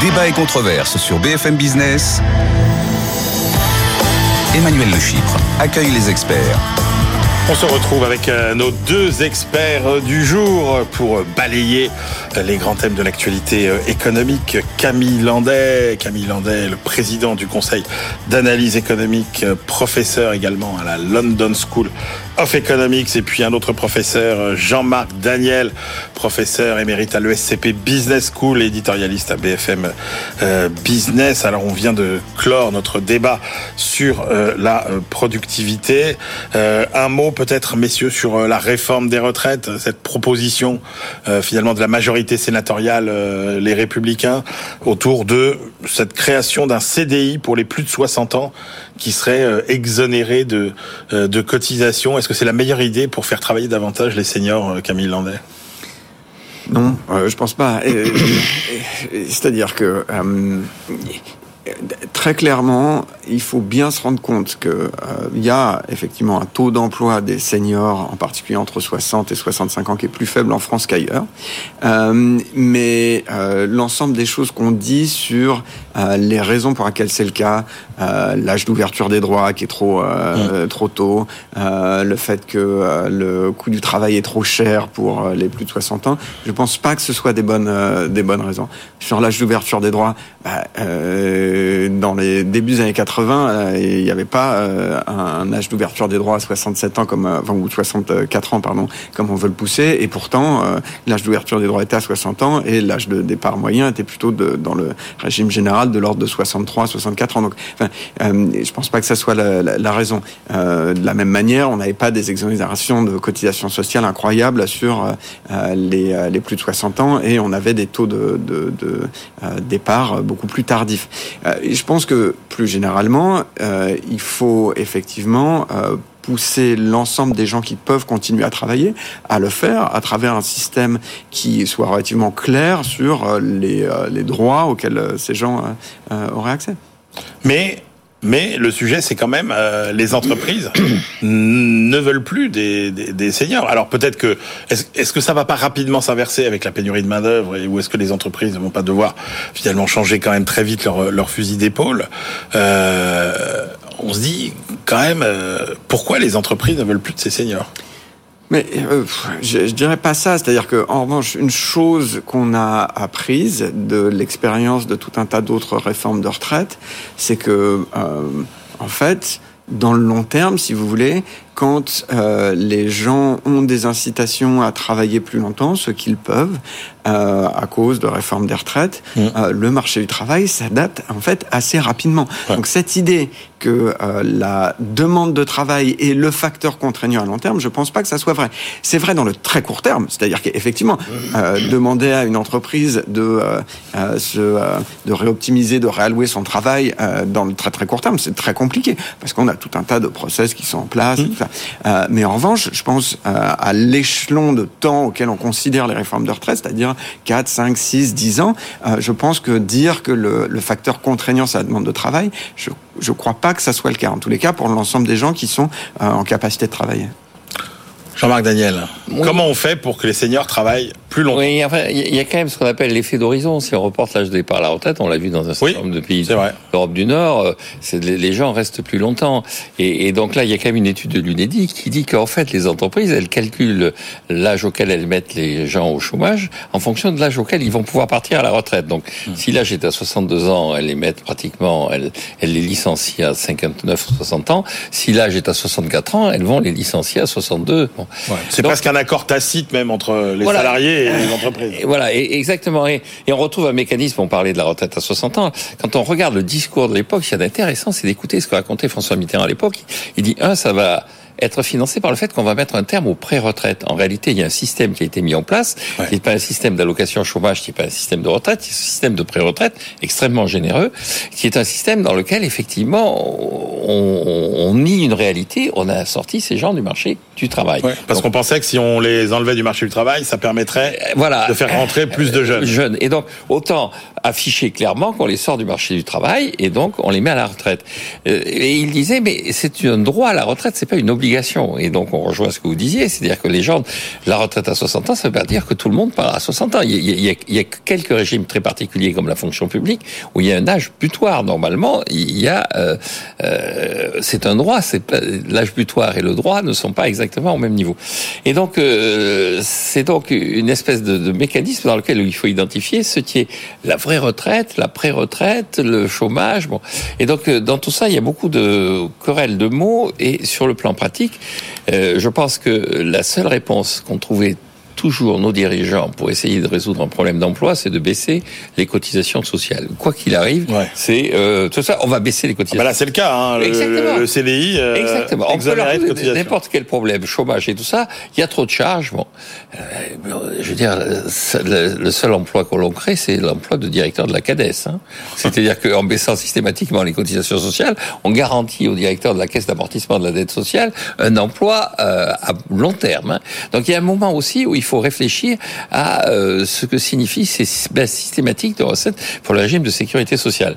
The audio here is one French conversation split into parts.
Débat et controverse sur BFM Business. Emmanuel Le Chypre accueille les experts. On se retrouve avec euh, nos deux experts euh, du jour pour balayer euh, les grands thèmes de l'actualité économique. Camille Landais, Camille Landais, le président du Conseil d'analyse économique, professeur également à la London School of Economics, et puis un autre professeur, Jean-Marc Daniel, professeur émérite à l'ESCP Business School, éditorialiste à BFM Business. Alors on vient de clore notre débat sur la productivité. un mot peut-être, messieurs, sur euh, la réforme des retraites, cette proposition euh, finalement de la majorité sénatoriale, euh, les républicains, autour de cette création d'un CDI pour les plus de 60 ans qui serait exonéré de, de cotisation. Est-ce que c'est la meilleure idée pour faire travailler davantage les seniors, Camille Landais? Non, je pense pas. C'est-à-dire que très clairement, il faut bien se rendre compte qu'il euh, y a effectivement un taux d'emploi des seniors, en particulier entre 60 et 65 ans, qui est plus faible en France qu'ailleurs. Euh, mais euh, l'ensemble des choses qu'on dit sur les raisons pour lesquelles c'est le cas, l'âge d'ouverture des droits qui est trop mmh. trop tôt, le fait que le coût du travail est trop cher pour les plus de 60 ans, je pense pas que ce soit des bonnes des bonnes raisons. Sur l'âge d'ouverture des droits, bah, dans les débuts des années 80, euh, il n'y avait pas euh, un âge d'ouverture des droits à 67 ans comme euh, enfin, ou 64 ans pardon, comme on veut le pousser et pourtant l'âge d'ouverture des droits était à 60 ans et l'âge de départ moyen était plutôt de, dans le régime général de l'ordre de 63 64 ans. Donc enfin, je pense pas que ça soit la, la, raison. de la même manière, on n'avait pas des exonérations de cotisations sociales incroyables sur les, les plus de 60 ans et on avait des taux de, de, de départ beaucoup plus tardifs. je pense que plus généralement, euh, il faut effectivement euh, pousser l'ensemble des gens qui peuvent continuer à travailler à le faire à travers un système qui soit relativement clair sur euh, les, les droits auxquels ces gens auraient accès. Mais mais le sujet, c'est quand même euh, les entreprises ne veulent plus des, des, des seniors. Alors peut-être que est-ce que ça va pas rapidement s'inverser avec la pénurie de main d'œuvre ou est-ce que les entreprises ne vont pas devoir finalement changer quand même très vite leur, leur fusil d'épaule euh, On se dit quand même euh, pourquoi les entreprises ne veulent plus de ces seniors? Mais euh, je, je, dirais pas ça. C'est-à-dire que, en revanche, une chose qu'on a apprise de l'expérience de tout un tas d'autres réformes de retraite, c'est que, euh, en fait, dans le long terme, si vous voulez, quand euh, les gens ont des incitations à travailler plus longtemps, ce qu'ils peuvent, euh, à cause de réforme des retraites, mmh. euh, le marché du travail s'adapte en fait assez rapidement. Donc cette idée que euh, la demande de travail est le facteur contraignant à long terme, je pense pas que ça soit vrai. C'est vrai dans le très court terme, c'est-à-dire qu'effectivement, euh, demander à une entreprise de euh, se, de réoptimiser, de réallouer son travail dans le très très court terme, c'est très compliqué parce qu'on a tout un tas de process qui sont en place. Mmh. Mais en revanche, je pense à l'échelon de temps auquel on considère les réformes de retraite, c'est-à-dire 4, 5, 6, 10 ans, euh, je pense que dire que le, le, facteur contraignant, c'est la demande de travail, je ne crois pas que ça soit le cas, en tous les cas, pour l'ensemble des gens qui sont euh, en capacité de travailler. Jean-Marc Daniel, comment on fait pour que les seniors travaillent plus longtemps Oui, enfin, il y a quand même ce qu'on appelle l'effet d'horizon. Si on reporte l'âge de départ à la retraite, on l'a vu dans un certain nombre de pays d'Europe du Nord, euh, les gens restent plus longtemps. Et, et, donc là, il y a quand même une étude de l'UNEDIC qui dit qu'en fait, les entreprises, elles calculent l'âge auquel elles mettent les gens au chômage en fonction de l'âge auquel ils vont pouvoir partir à la retraite. Donc, mmh. si l'âge est à 62 ans, elles les mettent pratiquement, elles, elles les licencient à 59 ou 60 ans. Si l'âge est à 64 ans, elles vont les licencier à 62. Bon. Ouais. C'est presque un accord tacite même entre les voilà. salariés et les entreprises. Et voilà, et exactement. Et, et, on retrouve un mécanisme, on parlait de la retraite à 60 ans. Quand on regarde le discours de l'époque, ce qui est intéressant, c'est d'écouter ce que racontait François Mitterrand à l'époque. Il dit, un, ça va être financé par le fait qu'on va mettre un terme aux pré-retraites. En réalité, il y a un système qui a été mis en place, ouais. qui n'est pas un système d'allocation chômage, qui n'est pas un système de retraite, c'est un système de pré-retraite extrêmement généreux, qui est un système dans lequel, effectivement, on, on nie une réalité, on a sorti ces gens du marché du travail. parce qu'on pensait que si on les enlevait du marché du travail, ça permettrait voilà, de faire rentrer plus de jeunes. jeunes. Et donc, autant afficher clairement qu'on les sort du marché du travail et donc on les met à la retraite. Et il disait, mais c'est un droit à la retraite, c'est pas une obligation. Et donc on rejoint ce que vous disiez, c'est-à-dire que les gens, la retraite à 60 ans, ça veut pas dire que tout le monde part à 60 ans. Il y, a, il y a quelques régimes très particuliers comme la fonction publique où il y a un âge butoir. Normalement, il y a, euh, euh, c'est un droit. C'est l'âge butoir et le droit ne sont pas exactement au même niveau. Et donc euh, c'est donc une espèce de, mécanisme dans lequel il faut identifier ce qui est la vraie retraite, la pré-retraite, le chômage. Bon, et donc dans tout ça, il y a beaucoup de querelles de mots et sur le plan pratique, je pense que la seule réponse qu'on trouvait toujours nos dirigeants pour essayer de résoudre un problème d'emploi, c'est de baisser les cotisations sociales. Quoi qu'il arrive, c'est euh, tout ça. On va baisser les cotisations. Ah bah là, c'est le cas. Hein, Exactement. Le, CDI. Euh, Exactement. On peut leur n'importe quel problème, chômage et tout ça. Il y a trop de charges. Bon, euh, je veux dire, le, seul emploi qu'on l'on crée, c'est l'emploi de directeur de la CADES. Hein. C'est-à-dire qu'en baissant systématiquement les cotisations sociales, on garantit au directeur de la caisse d'amortissement de la dette sociale un emploi euh, à long terme. Hein. Donc il y a un moment aussi où il faut faut réfléchir à euh, ce que signifie ces baisses systématiques de recettes pour le régime de sécurité sociale.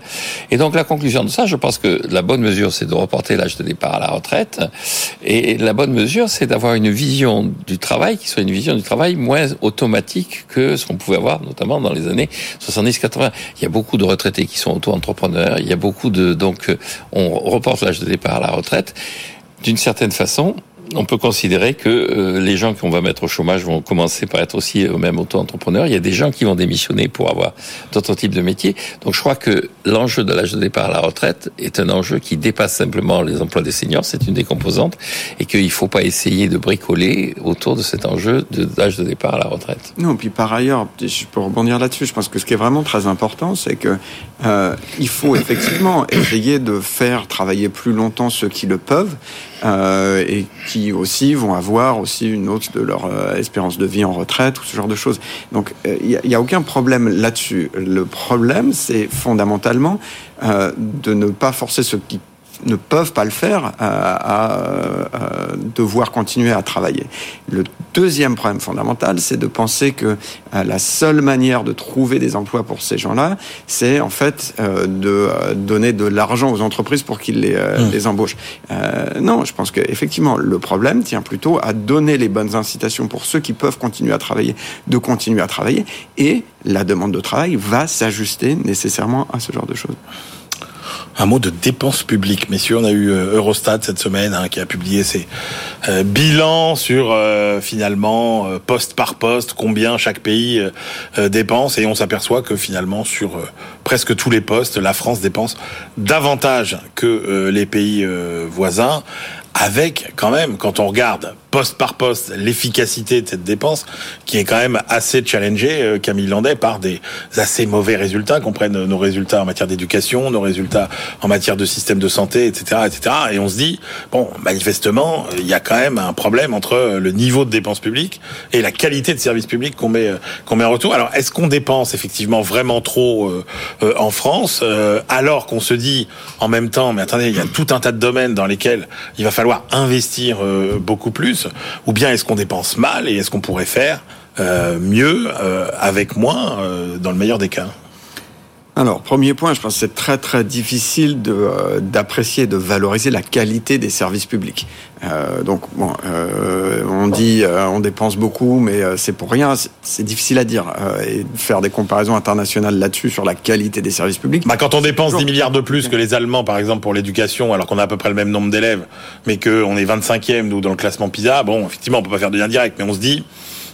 Et donc la conclusion de ça, je pense que la bonne mesure, c'est de reporter l'âge de départ à la retraite. Et la bonne mesure, c'est d'avoir une vision du travail qui soit une vision du travail moins automatique que ce qu'on pouvait avoir, notamment dans les années 70-80. Il y a beaucoup de retraités qui sont auto-entrepreneurs. Il y a beaucoup de donc on reporte l'âge de départ à la retraite. D'une certaine façon, on peut considérer que euh, les gens qu'on va mettre au chômage vont commencer par être aussi eux-mêmes auto-entrepreneurs. Il y a des gens qui vont démissionner pour avoir d'autres types de métiers. Donc je crois que l'enjeu de l'âge de départ à la retraite est un enjeu qui dépasse simplement les emplois des seniors, c'est une des composantes, et qu'il ne faut pas essayer de bricoler autour de cet enjeu de l'âge de départ à la retraite. Non, puis par ailleurs, peux rebondir là-dessus, je pense que ce qui est vraiment très important, c'est que euh, il faut effectivement essayer de faire travailler plus longtemps ceux qui le peuvent, euh, et qui aussi vont avoir aussi une hausse de leur euh, espérance de vie en retraite ou ce genre de choses. Donc il euh, n'y a, aucun problème là-dessus. Le problème, c'est fondamentalement de ne pas forcer ceux qui ne peuvent pas le faire à, devoir continuer à travailler. Le deuxième problème fondamental, c'est de penser que euh, la seule manière de trouver des emplois pour ces gens-là, c'est en fait euh, de euh, donner de l'argent aux entreprises pour qu'ils les, mmh. les, embauchent. non, je pense qu'effectivement, le problème tient plutôt à donner les bonnes incitations pour ceux qui peuvent continuer à travailler, de continuer à travailler, et la demande de travail va s'ajuster nécessairement à ce genre de choses un mot de dépenses publiques. Messieurs, on a eu euh, Eurostat cette semaine hein, qui a publié ses euh, bilans sur euh, finalement poste par poste combien chaque pays dépense et on s'aperçoit que finalement sur presque tous les postes, la France dépense davantage que les pays voisins avec quand même, quand on regarde poste par poste l'efficacité de cette dépense, qui est quand même assez challengée, euh, Camille Landais, par des assez mauvais résultats, qu'on prenne nos résultats en matière d'éducation, nos résultats en matière de système de santé, etc., etc. Et on se dit, bon, manifestement, il y a quand même un problème entre le niveau de dépenses publiques et la qualité de services publics qu'on met, qu'on met en retour. Alors, est-ce qu'on dépense effectivement vraiment trop euh, euh, en France, alors qu'on se dit en même temps, mais attendez, il y a tout un tas de domaines dans lesquels il va falloir investir euh, beaucoup plus Ou bien est-ce qu'on dépense mal et est-ce qu'on pourrait faire euh, mieux euh, avec moins dans le meilleur des cas? Alors, premier point, je pense que c'est très très difficile de, d'apprécier, de valoriser la qualité des services publics. Euh, donc, bon, euh, on dit euh, on dépense beaucoup, mais c'est pour rien. C'est difficile à dire et faire des comparaisons internationales là-dessus sur la qualité des services publics. Bah, quand on dépense 10 milliards de plus que les Allemands, par exemple, pour l'éducation, alors qu'on a à peu près le même nombre d'élèves, mais qu'on est 25e nous dans le classement PISA, bon, effectivement, on peut pas faire de lien direct, mais on se dit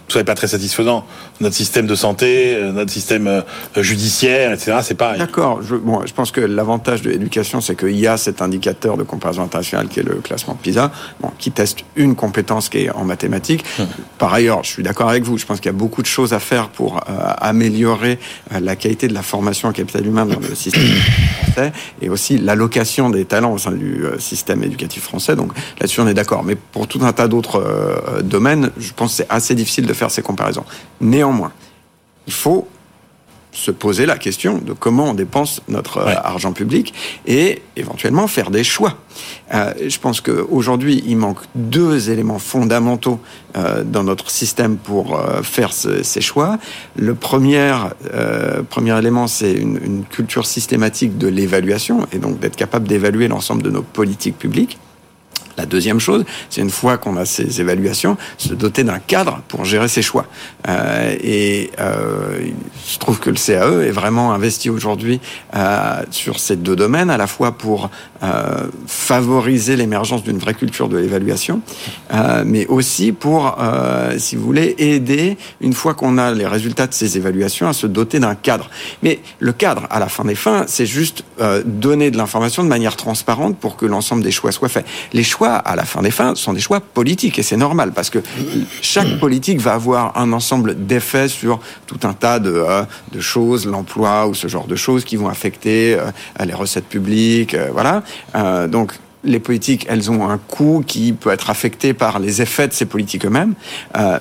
tout ça n'est pas très satisfaisant. Notre système de santé, euh, notre système euh, judiciaire, etc., c'est pareil. D'accord. Je, bon, je pense que l'avantage de l'éducation, c'est qu'il y a cet indicateur de comparaison internationale qui est le classement PISA, bon, qui teste une compétence qui est en mathématiques. Hum. Par ailleurs, je suis d'accord avec vous. Je pense qu'il y a beaucoup de choses à faire pour euh, améliorer la qualité de la formation en capital humain dans le système français et aussi l'allocation des talents au sein du système éducatif français. Donc là-dessus, on est d'accord. Mais pour tout un tas d'autres domaines, je pense que c'est assez difficile de faire ces comparaisons. Néanmoins, il faut se poser la question de comment on dépense notre euh, argent public et éventuellement faire des choix. Euh, je pense qu'aujourd'hui, il manque deux éléments fondamentaux euh, dans notre système pour faire ces choix. Le premier, premier élément, c'est une, une culture systématique de l'évaluation et donc d'être capable d'évaluer l'ensemble de nos politiques publiques. La deuxième chose, c'est une fois qu'on a ces évaluations, se doter d'un cadre pour gérer ses choix. Euh, et euh, je trouve que le CAE est vraiment investi aujourd'hui euh, sur ces deux domaines, à la fois pour favoriser l'émergence d'une vraie culture de l'évaluation, mais aussi pour, si vous voulez, aider, une fois qu'on a les résultats de ces évaluations, à se doter d'un cadre. Mais le cadre, à la fin des fins, c'est juste donner de l'information de manière transparente pour que l'ensemble des choix soient faits. Les choix à la fin des fins, sont des choix politiques et c'est normal parce que chaque politique va avoir un ensemble d'effets sur tout un tas de, euh, de choses, l'emploi ou ce genre de choses qui vont affecter euh, les recettes publiques, euh, voilà. donc les politiques, elles ont un coût qui peut être affecté par les effets de ces politiques eux-mêmes,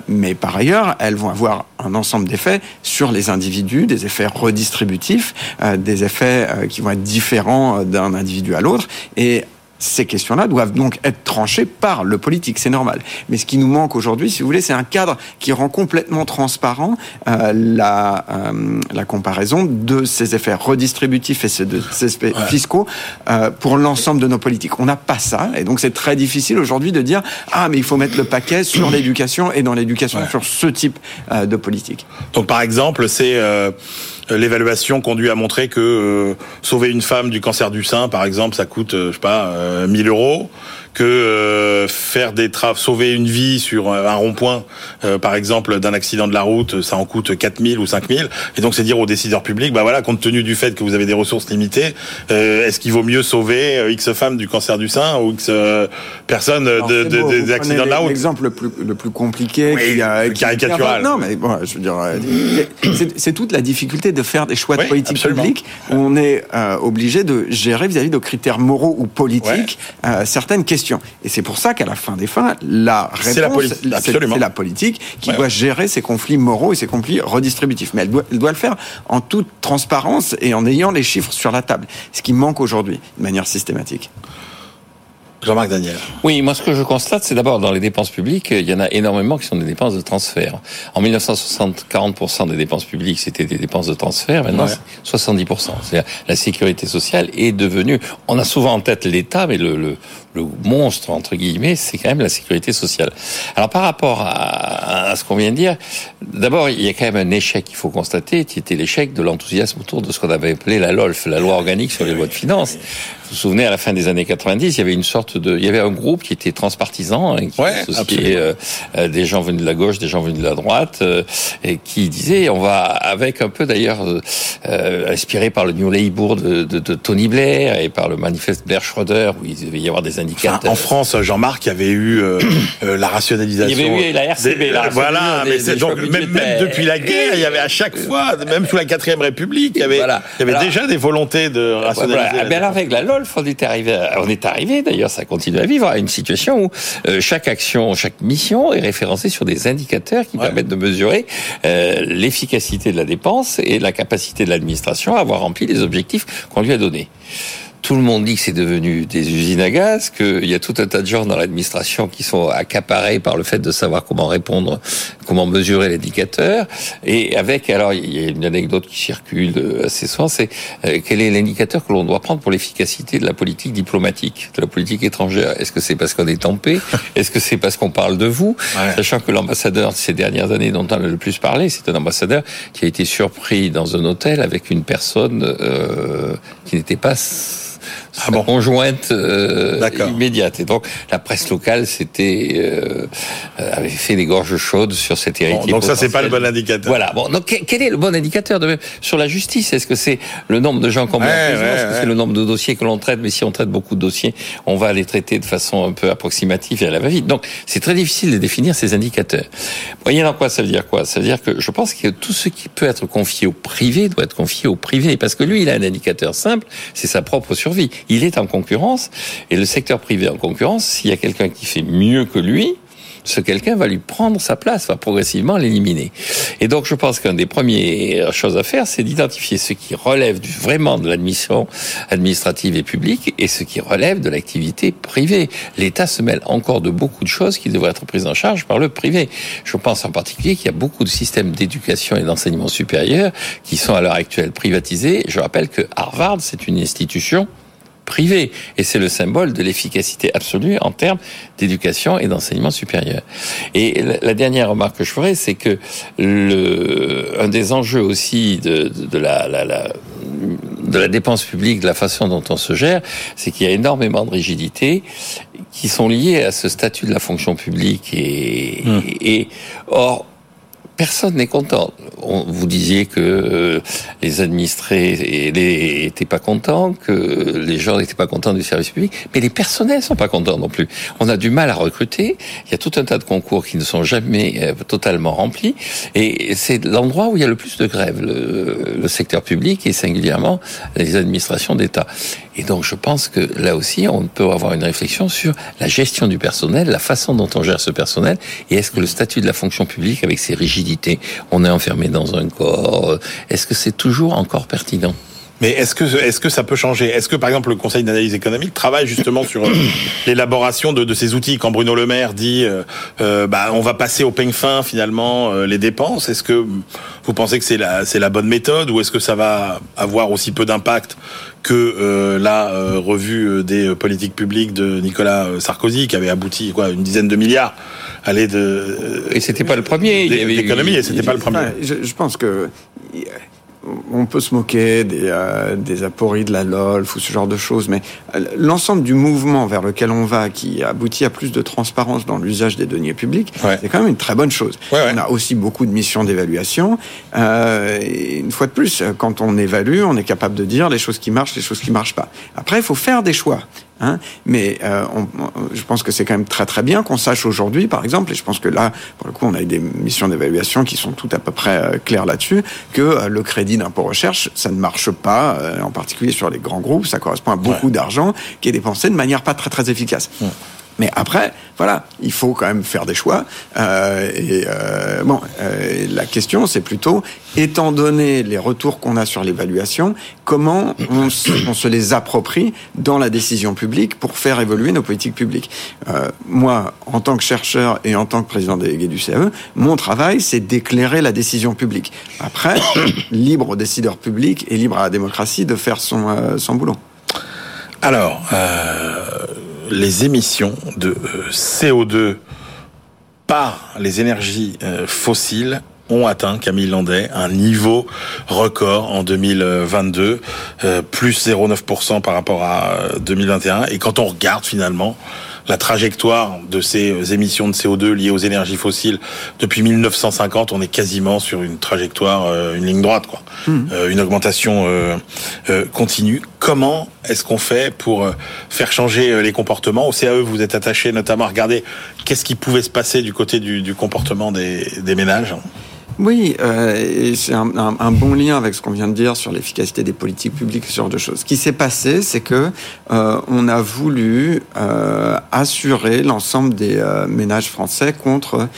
mais par ailleurs, elles vont avoir un ensemble d'effets sur les individus, des effets redistributifs, des effets qui vont être différents d'un individu à l'autre, et ces questions-là doivent donc être tranchées par le politique, c'est normal. Mais ce qui nous manque aujourd'hui, si vous voulez, c'est un cadre qui rend complètement transparent euh, la, euh, la comparaison de ces effets redistributifs et de ces effets fiscaux euh, pour l'ensemble de nos politiques. On n'a pas ça, et donc c'est très difficile aujourd'hui de dire ah mais il faut mettre le paquet sur l'éducation et dans l'éducation sur ce type euh, de politique. Donc par exemple, c'est euh, l'évaluation conduit à montrer que euh, sauver une femme du cancer du sein, par exemple, ça coûte, je sais pas, 1000 euros que euh, faire des travaux, sauver une vie sur un rond-point, euh, par exemple, d'un accident de la route, ça en coûte 4000 ou 5000. Et donc, c'est dire aux décideurs publics, bah voilà, compte tenu du fait que vous avez des ressources limitées, euh, est-ce qu'il vaut mieux sauver X femmes du cancer du sein ou X personnes de, de, des accidents de la route? L'exemple le plus, le plus compliqué, qui a, caricatural. Non, mais bon, je veux dire, c'est toute la difficulté de faire des choix de politique publique où on est obligé de gérer vis-à-vis de critères moraux ou politiques certaines questions et c'est pour ça qu'à la fin des fins, la réponse, c'est la, politique qui doit gérer ces conflits moraux et ces conflits redistributifs. Mais elle doit, elle doit le faire en toute transparence et en ayant les chiffres sur la table. Ce qui manque aujourd'hui, de manière systématique. Jean-Marc Daniel. Oui, moi ce que je constate, c'est d'abord dans les dépenses publiques, il y en a énormément qui sont des dépenses de transfert. En 1960, 40% des dépenses publiques, c'était des dépenses de transfert. Maintenant, 70%. C'est-à-dire la sécurité sociale est devenue. On a souvent en tête l'État, mais le, le, le, monstre entre guillemets, c'est quand même la sécurité sociale. Alors par rapport à, ce qu'on vient de dire, d'abord il y a quand même un échec qu'il faut constater, qui était l'échec de l'enthousiasme autour de ce qu'on avait appelé la LOLF, la loi organique sur les lois de finances. Vous vous souvenez, à la fin des années 90, il y avait une sorte de, il y avait un groupe qui était transpartisan, hein, qui associait euh, euh, des gens venus de la gauche, des gens venus de la droite, euh, et qui disait, on va, avec un peu d'ailleurs inspiré par le New Labour de, de, de, Tony Blair et par le manifeste Blair Schroeder, où il devait y avoir des indicateurs. en France, Jean-Marc, il y avait eu la rationalisation. Il y avait eu la RCB, la voilà, mais c'est donc même, même, depuis la guerre, il y avait à chaque fois, même sous la quatrième République, il y avait, il y avait déjà des volontés de rationaliser. Voilà. Alors avec la on est arrivé, on est arrivé d'ailleurs, ça continue à vivre, à une situation où euh, chaque action, chaque mission est référencée sur des indicateurs qui permettent de mesurer euh, l'efficacité de la dépense et la capacité de l'administration à avoir rempli les objectifs qu'on lui a donnés tout le monde dit que c'est devenu des usines à gaz, qu'il y a tout un tas de gens dans l'administration qui sont accaparés par le fait de savoir comment répondre, comment mesurer l'indicateur. Et avec, alors il y a une anecdote qui circule assez souvent, c'est euh, quel est l'indicateur que l'on doit prendre pour l'efficacité de la politique diplomatique, de la politique étrangère? Est-ce que c'est parce qu'on est tempé? Est-ce que c'est parce qu'on parle de vous? Sachant que l'ambassadeur ces dernières années dont on a le plus parlé, c'est un ambassadeur qui a été surpris dans un hôtel avec une personne euh, qui n'était pas ah bon. conjointe euh, immédiate. Et donc la presse locale c'était euh, avait fait des gorges chaudes sur cet héritier. donc ça c'est pas le bon indicateur. Voilà. Bon, donc quel est le bon indicateur de sur la justice? Est-ce que c'est le nombre de gens qu'on met en prison? Est-ce que c'est le nombre de dossiers que l'on traite? Mais si on traite beaucoup de dossiers, on va les traiter de façon un peu approximative et à la va-vite. Donc c'est très difficile de définir ces indicateurs. Voyez quoi ça veut dire quoi? Ça veut dire que je pense que tout ce qui peut être confié au privé doit être confié au privé parce que lui il a un indicateur simple, c'est sa propre survie il est en concurrence. Et le secteur privé en concurrence, s'il y a quelqu'un qui fait mieux que lui, ce quelqu'un va lui prendre sa place, va progressivement l'éliminer. Et donc je pense qu'une des premières choses à faire, c'est d'identifier ce qui relève vraiment de l'admission administrative et publique et ce qui relève de l'activité privée. L'État se mêle encore de beaucoup de choses qui devraient être prises en charge par le privé. Je pense en particulier qu'il y a beaucoup de systèmes d'éducation et d'enseignement supérieur qui sont à l'heure actuelle privatisés. Je rappelle que Harvard, c'est une institution privée et c'est le symbole de l'efficacité absolue en termes d'éducation et d'enseignement supérieur. Et la, dernière remarque que je ferai, c'est que le, un des enjeux aussi de, de, la, la, la de la dépense publique, de la façon dont on se gère, c'est qu'il y a énormément de rigidités qui sont liées à ce statut de la fonction publique et, mmh. et or personne n'est content. vous disiez que euh, les administrés n'étaient pas contents, que les gens n'étaient pas contents du service public, mais les personnels sont pas contents non plus. On a du mal à recruter. Il y a tout un tas de concours qui ne sont jamais euh, totalement remplis, et c'est l'endroit où il y a le plus de grèves, le, le secteur public et singulièrement les administrations d'État. Et donc je pense que là aussi, on peut avoir une réflexion sur la gestion du personnel, la façon dont on gère ce personnel, et est-ce que le statut de la fonction publique, avec ses rigidités, on est enfermé dans un corps, est-ce que c'est toujours encore pertinent? Mais est-ce que est-ce que ça peut changer? Est-ce que par exemple le Conseil d'analyse économique travaille justement sur euh, l'élaboration de, de, ces outils? Quand Bruno Le Maire dit euh, euh, bah on va passer au peigne fin finalement les dépenses, est-ce que vous pensez que c'est la c'est la bonne méthode ou est-ce que ça va avoir aussi peu d'impact que la revue des politiques publiques de Nicolas Sarkozy qui avait abouti quoi une dizaine de milliards? Aller de et c'était pas le premier d'économie et c'était pas le premier. je, je pense que on peut se moquer des, euh, des apories de la LOLF ou ce genre de choses, mais euh, l'ensemble du mouvement vers lequel on va, qui aboutit à plus de transparence dans l'usage des deniers publics, c'est quand même une très bonne chose. On a aussi beaucoup de missions d'évaluation. Euh, une fois de plus, quand on évalue, on est capable de dire les choses qui marchent, les choses qui marchent pas. Après, il faut faire des choix. Hein. Mais euh, on, je pense que c'est quand même très très bien qu'on sache aujourd'hui, par exemple, et je pense que là, pour le coup, on a eu des missions d'évaluation qui sont tout à peu près euh, claires là-dessus, que euh, le crédit d'impôt recherche, ça ne marche pas, euh, en particulier sur les grands groupes, ça correspond à beaucoup d'argent qui est dépensé de manière pas très très efficace. Mais après, voilà, il faut quand même faire des choix. Euh, et euh, bon, euh, la question, c'est plutôt, étant donné les retours qu'on a sur l'évaluation, comment on se, on se, les approprie dans la décision publique pour faire évoluer nos politiques publiques? Euh, moi, en tant que chercheur et en tant que président délégué du CAE, mon travail, c'est d'éclairer la décision publique. Après, libre aux décideurs publics et libre à la démocratie de faire son, euh, son boulot. Alors, euh, les émissions de euh, CO2 par les énergies euh, fossiles ont atteint, Camille Landais, un niveau record en 2022, euh, plus 0,9% par rapport à 2021. Et quand on regarde finalement la trajectoire de ces émissions de CO2 liées aux énergies fossiles depuis 1950, on est quasiment sur une trajectoire, euh, une ligne droite, quoi. Mmh. Euh, une augmentation euh, continue. Comment est-ce qu'on fait pour faire changer les comportements? Au CAE, vous êtes attaché notamment à regarder qu'est-ce qui pouvait se passer du côté du, du comportement des, des ménages? Oui, euh, c'est un, bon lien avec ce qu'on vient de dire sur l'efficacité des politiques publiques, ce genre de choses. Ce qui s'est passé, c'est que euh, on a voulu euh, assurer l'ensemble des ménages français contre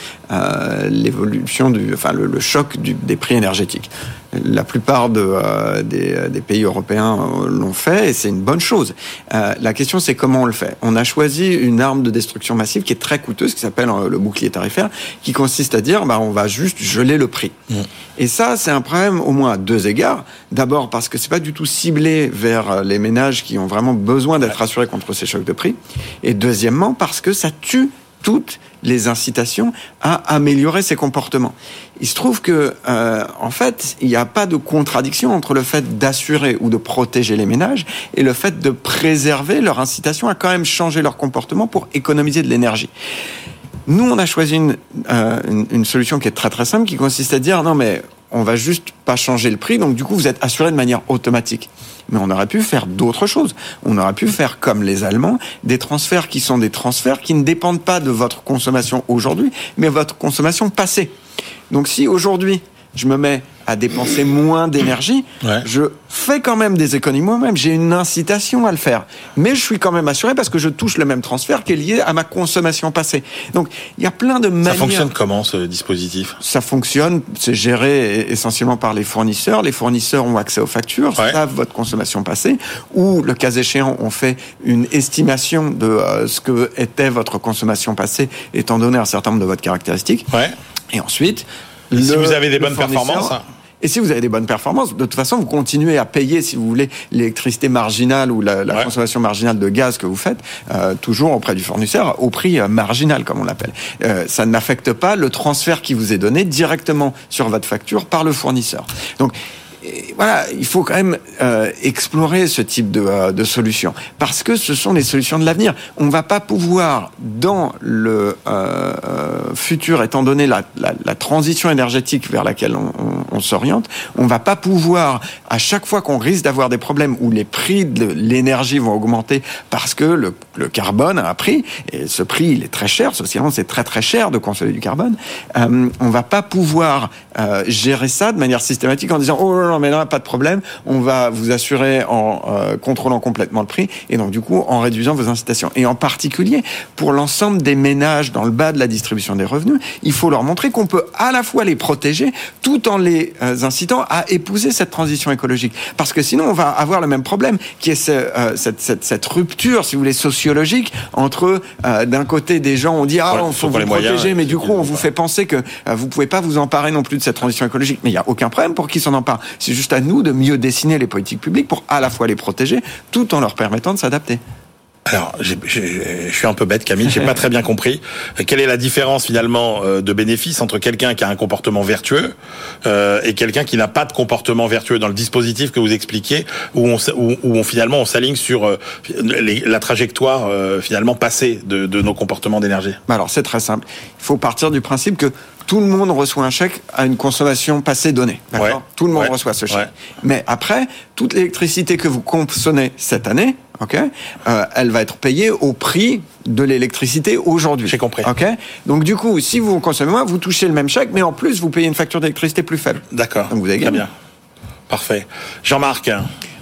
l'évolution du, enfin le, choc des prix énergétiques. La plupart de, euh, des, des, pays européens l'ont fait et c'est une bonne chose. la question, c'est comment on le fait. On a choisi une arme de destruction massive qui est très coûteuse, qui s'appelle le bouclier tarifaire, qui consiste à dire, bah, on va juste geler le prix. Mmh. Et ça, c'est un problème au moins à deux égards. D'abord parce que c'est pas du tout ciblé vers les ménages qui ont vraiment besoin d'être assurés contre ces chocs de prix. Et deuxièmement parce que ça tue toutes les incitations à améliorer ses comportements. Il se trouve que, euh, en fait, il n'y a pas de contradiction entre le fait d'assurer ou de protéger les ménages et le fait de préserver leur incitation à quand même changer leur comportement pour économiser de l'énergie. Nous, on a choisi une, euh, une, une, solution qui est très très simple, qui consiste à dire non mais on va juste pas changer le prix, donc du coup vous êtes assuré de manière automatique. Mais on aurait pu faire d'autres choses. On aurait pu faire comme les Allemands, des transferts qui sont des transferts qui ne dépendent pas de votre consommation aujourd'hui, mais votre consommation passée. Donc si aujourd'hui je me mets à dépenser moins d'énergie, je fais quand même des économies moi-même. J'ai une incitation à le faire. Mais je suis quand même assuré parce que je touche le même transfert qui est lié à ma consommation passée. Donc, il y a plein de manières. Ça fonctionne comment, ce dispositif? Ça fonctionne, c'est géré essentiellement par les fournisseurs. Les fournisseurs ont accès aux factures, savent votre consommation passée, ou, le cas échéant, on fait une estimation de euh, ce que était votre consommation passée, étant donné un certain nombre de votre caractéristiques. Ouais. Et ensuite, si vous avez des bonnes performances. Et si vous avez des bonnes performances, de toute façon, vous continuez à payer, si vous voulez, l'électricité marginale ou la, consommation marginale de gaz que vous faites, euh, toujours auprès du fournisseur, au prix euh, marginal, comme on l'appelle. Euh, ça n'affecte pas le transfert qui vous est donné directement sur votre facture par le fournisseur. Donc, voilà, il faut quand même euh, explorer ce type de, euh, de solutions parce que ce sont les solutions de l'avenir. On ne va pas pouvoir, dans le euh, futur, étant donné la, la, la, transition énergétique vers laquelle on, on, on s'oriente, on ne va pas pouvoir, à chaque fois qu'on risque d'avoir des problèmes où les prix de l'énergie vont augmenter parce que le, le, carbone a un prix, et ce prix, il est très cher, socialement, c'est très très cher de consommer du carbone, euh, on ne va pas pouvoir gérer ça de manière systématique en disant, oh non, mais là, pas de problème, on va vous assurer en euh, contrôlant complètement le prix et donc du coup en réduisant vos incitations. Et en particulier, pour l'ensemble des ménages dans le bas de la distribution des revenus, il faut leur montrer qu'on peut à la fois les protéger tout en les euh, incitant à épouser cette transition écologique. Parce que sinon, on va avoir le même problème, qui est euh, cette, cette, cette, rupture, si vous voulez, sociologique entre d'un côté des gens, on dit ah, on faut vous protéger, mais du coup, on vous fait penser que vous pouvez pas vous emparer non plus de cette transition écologique. Mais il y a aucun problème pour qui s'en empare. C'est juste à nous de mieux dessiner les politiques publiques pour à la fois les protéger, tout en leur permettant de s'adapter. Alors, je suis un peu bête, Camille, j'ai pas très bien compris. Quelle est la différence finalement euh, de bénéfice entre quelqu'un qui a un comportement vertueux euh, et quelqu'un qui n'a pas de comportement vertueux dans le dispositif que vous expliquez, où on, où, on finalement on s'aligne sur euh, la trajectoire finalement passée de, de nos comportements d'énergie? Alors c'est très simple. Il faut partir du principe que tout le monde reçoit un chèque à une consommation passée donnée. D'accord? Tout le monde reçoit ce chèque. Mais après, toute l'électricité que vous consommez cette année, ok, euh, elle va être payée au prix de l'électricité aujourd'hui. J'ai compris. Ok. Donc du coup, si vous consommez moins, vous touchez le même chèque, mais en plus vous payez une facture d'électricité plus faible. D'accord. Donc vous avez gagné. Très bien. Parfait. Jean-Marc.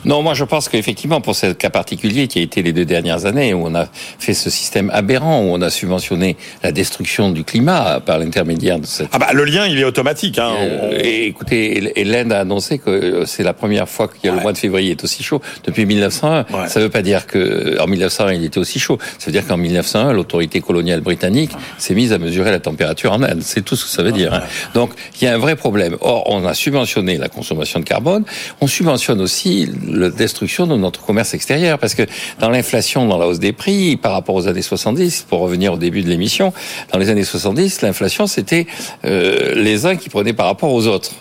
Non, moi je pense qu'effectivement pour ce cas particulier qui a été les deux dernières années où on a fait ce système aberrant où on a subventionné la destruction du climat par l'intermédiaire de cette. Ah bah le lien il est automatique. Hein. Euh, et écoutez, l'Inde a annoncé que c'est la première fois que le mois de février est aussi chaud depuis 1901. Ça ne veut pas dire que en 1901 il était aussi chaud. Ça veut dire qu'en 1901 l'autorité coloniale britannique s'est mise à mesurer la température en Inde. C'est tout ce que ça veut dire. Hein. Donc il y a un vrai problème. Or on a subventionné la consommation de carbone. On subventionne aussi la destruction de notre commerce extérieur. Parce que dans l'inflation, dans la hausse des prix, par rapport aux années 70, pour revenir au début de l'émission, dans les années 70, l'inflation, c'était euh, les uns qui prenaient par rapport aux autres.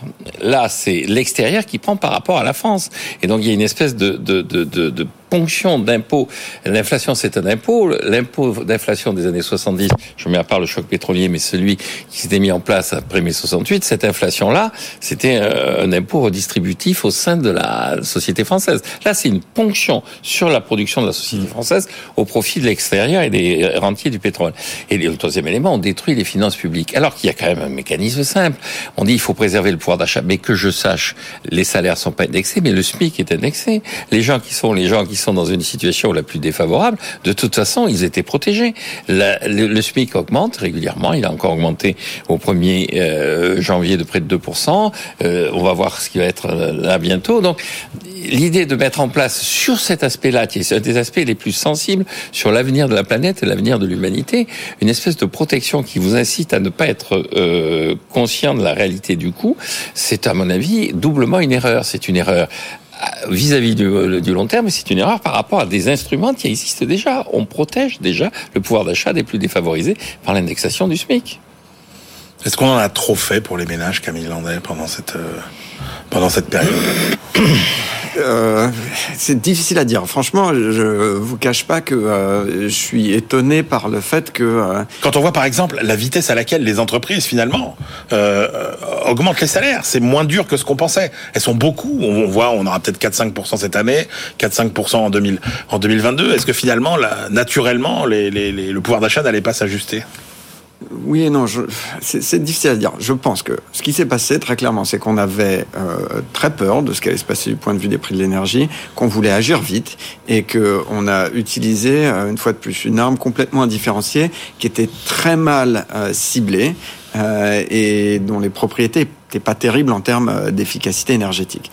Là, c'est l'extérieur qui prend par rapport à la France. Et donc, il y a une espèce de, de, de, de ponction d'impôts. L'inflation, c'est un impôt. L'impôt d'inflation des années 70, je mets à part le choc pétrolier, mais celui qui s'était mis en place après mai 68, cette inflation-là, c'était euh, un impôt redistributif au sein de la société française. Là, c'est une ponction sur la production de la société mmh. française au profit de l'extérieur et des rentiers du pétrole. Et le troisième élément, on détruit les finances publiques. Alors qu'il y a quand même un mécanisme simple. On dit il faut préserver le pouvoir d'achat. Mais que je sache, les salaires sont pas indexés, mais le SMIC est indexé. Les gens qui sont les gens qui sont dans une situation la plus défavorable, de toute façon, ils étaient protégés. le, SMIC augmente régulièrement. Il a encore augmenté au 1er euh, janvier de près de 2%. Euh, on va voir ce qui va être euh, là bientôt. Donc, l'idée de mettre en place sur cet aspect-là, qui est un des aspects les plus sensibles sur l'avenir de la planète et l'avenir de l'humanité, une espèce de protection qui vous incite à ne pas être conscient de la réalité du coût, c'est à mon avis doublement une erreur. C'est une erreur vis-à-vis du, du, long terme, c'est une erreur par rapport à des instruments qui existent déjà. On protège déjà le pouvoir d'achat des plus défavorisés par l'indexation du SMIC. Est-ce qu'on en a trop fait pour les ménages, Camille Landais, pendant cette, euh, pendant cette période? Euh, c'est difficile à dire. Franchement, je vous cache pas que euh, je suis étonné par le fait que euh, quand on voit par exemple la vitesse à laquelle les entreprises finalement augmentent les salaires, c'est moins dur que ce qu'on pensait. Elles sont beaucoup. On voit, on aura peut-être 4-5% cette année, 4-5% en 2000, en 2022. Est-ce que finalement, naturellement, le pouvoir d'achat n'allait pas s'ajuster? Oui et non, c'est difficile à dire. Je pense que ce qui s'est passé très clairement, c'est qu'on avait euh, très peur de ce qui allait se passer du point de vue des prix de l'énergie, qu'on voulait agir vite et qu'on a utilisé, euh, une fois de plus, une arme complètement indifférenciée qui était très mal euh, ciblée et dont les propriétés n'étaient pas terribles en termes d'efficacité énergétique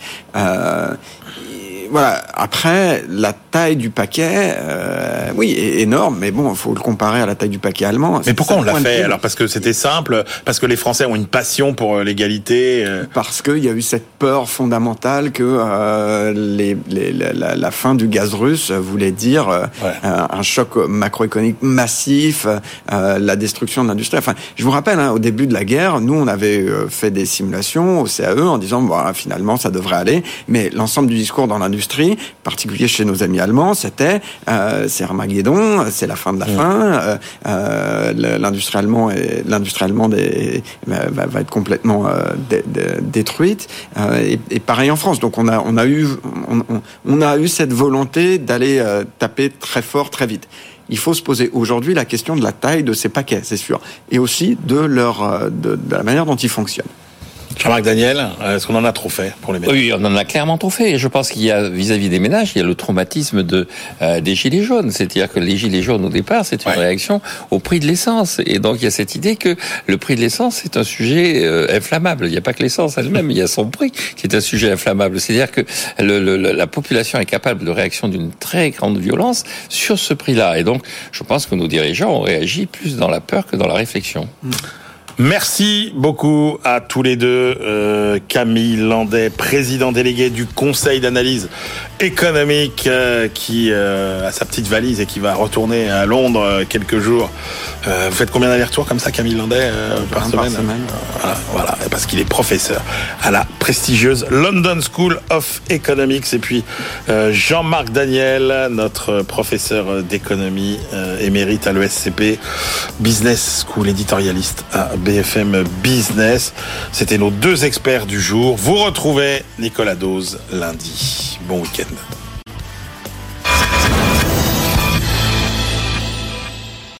voilà. Après, la taille du paquet, euh, oui, est énorme, mais bon, il faut le comparer à la taille du paquet allemand. Mais pourquoi on l'a fait Alors? Parce que c'était simple, parce que les Français ont une passion pour euh, l'égalité. Euh. Parce qu'il y a eu cette peur fondamentale que euh, les, les, la, la, fin du gaz russe voulait dire un choc macroéconomique massif, la destruction de l'industrie. Enfin, je vous rappelle, hein, au début de la guerre, nous, on avait fait des simulations au CAE en disant, voilà, finalement, ça devrait aller, mais l'ensemble du discours dans l'industrie industrie, particulier chez nos amis c'était euh, c'est Armageddon, c'est la fin de la fin, euh, euh, l'industrie allemande, va, va, être complètement euh, détruite. Et, et, pareil en France. Donc on a on a eu on, on a eu cette volonté d'aller taper très fort très vite il faut se poser aujourd'hui la question de la taille de ces paquets, c'est sûr, et aussi de leur de, de la manière dont ils fonctionnent. Jean-Marc Daniel, est-ce qu'on en a trop fait pour les ménages? Oui, on en a clairement trop fait. Et je pense qu'il y a vis-à-vis des ménages, il y a le traumatisme de euh, des gilets jaunes. C'est-à-dire que les gilets jaunes au départ, c'est une réaction au prix de l'essence. Et donc il y a cette idée que le prix de l'essence c'est un sujet euh, inflammable. Il n'y a pas que l'essence elle-même, il y a son prix qui est un sujet inflammable. C'est-à-dire que le, le, la population est capable de réaction d'une très grande violence sur ce prix-là. Et donc je pense que nos dirigeants ont réagi plus dans la peur que dans la réflexion. Mmh. Merci beaucoup à tous les deux. Euh, Camille Landais, président délégué du Conseil d'analyse économique, euh, qui euh, a sa petite valise et qui va retourner à Londres quelques jours. vous faites combien d'allers-retours comme ça, Camille Landais, par semaine, Voilà, voilà, parce qu'il est professeur à la prestigieuse London School of Economics. Et puis Jean-Marc Daniel, notre professeur d'économie émérite à l'ESCP, Business School éditorialiste à BFM Business. C'était nos deux experts du jour. Vous retrouvez Nicolas Dose lundi. Bon week-end.